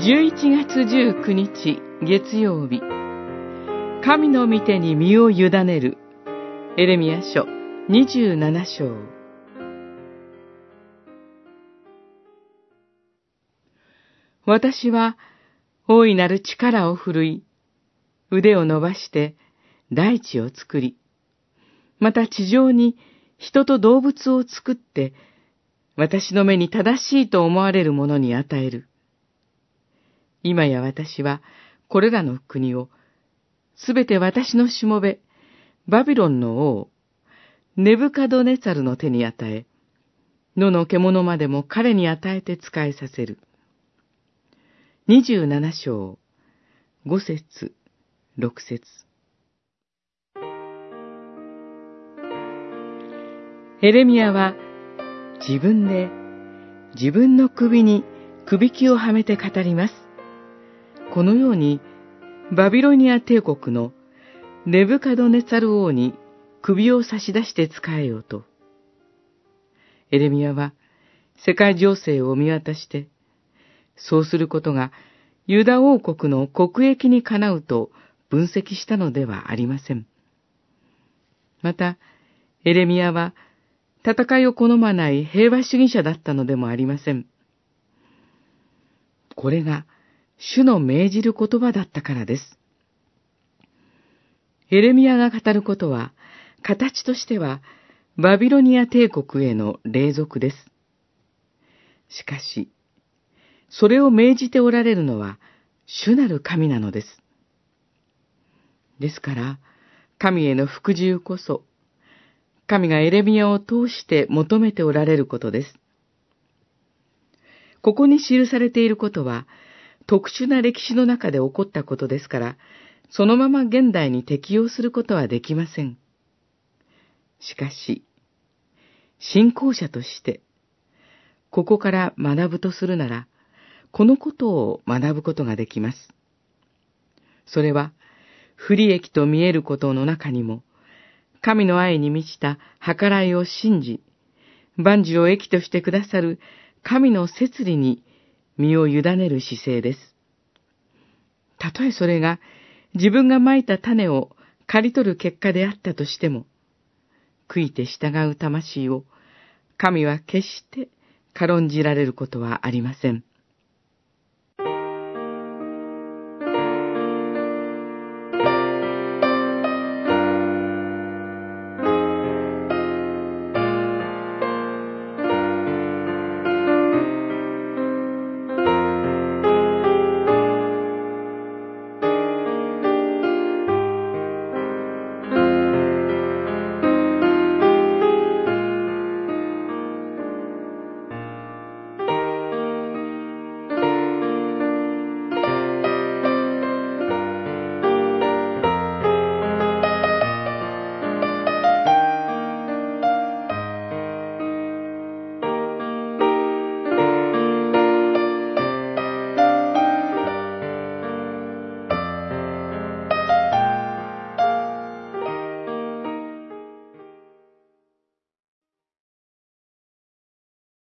11月19日月曜日。神の御手に身を委ねる。エレミア書27章。私は大いなる力を振るい腕を伸ばして大地を作りまた地上に人と動物を作って私の目に正しいと思われるものに与える。今や私はこれらの国をすべて私のしもべ、バビロンの王、ネブカドネツァルの手に与え、野の獣までも彼に与えて使えさせる。二十七章、五節、六節。エレミアは自分で自分の首に首輝をはめて語ります。このようにバビロニア帝国のネブカドネツァル王に首を差し出して使えようと。エレミアは世界情勢を見渡して、そうすることがユダ王国の国益にかなうと分析したのではありません。また、エレミアは戦いを好まない平和主義者だったのでもありません。これが主の命じる言葉だったからです。エレミアが語ることは、形としてはバビロニア帝国への霊俗です。しかし、それを命じておられるのは主なる神なのです。ですから、神への服従こそ、神がエレミアを通して求めておられることです。ここに記されていることは、特殊な歴史の中で起こったことですから、そのまま現代に適用することはできません。しかし、信仰者として、ここから学ぶとするなら、このことを学ぶことができます。それは、不利益と見えることの中にも、神の愛に満ちた計らいを信じ、万事を益としてくださる神の摂理に身を委ねる姿勢です。たとえそれが自分がまいた種を刈り取る結果であったとしても、悔いて従う魂を神は決して軽んじられることはありません。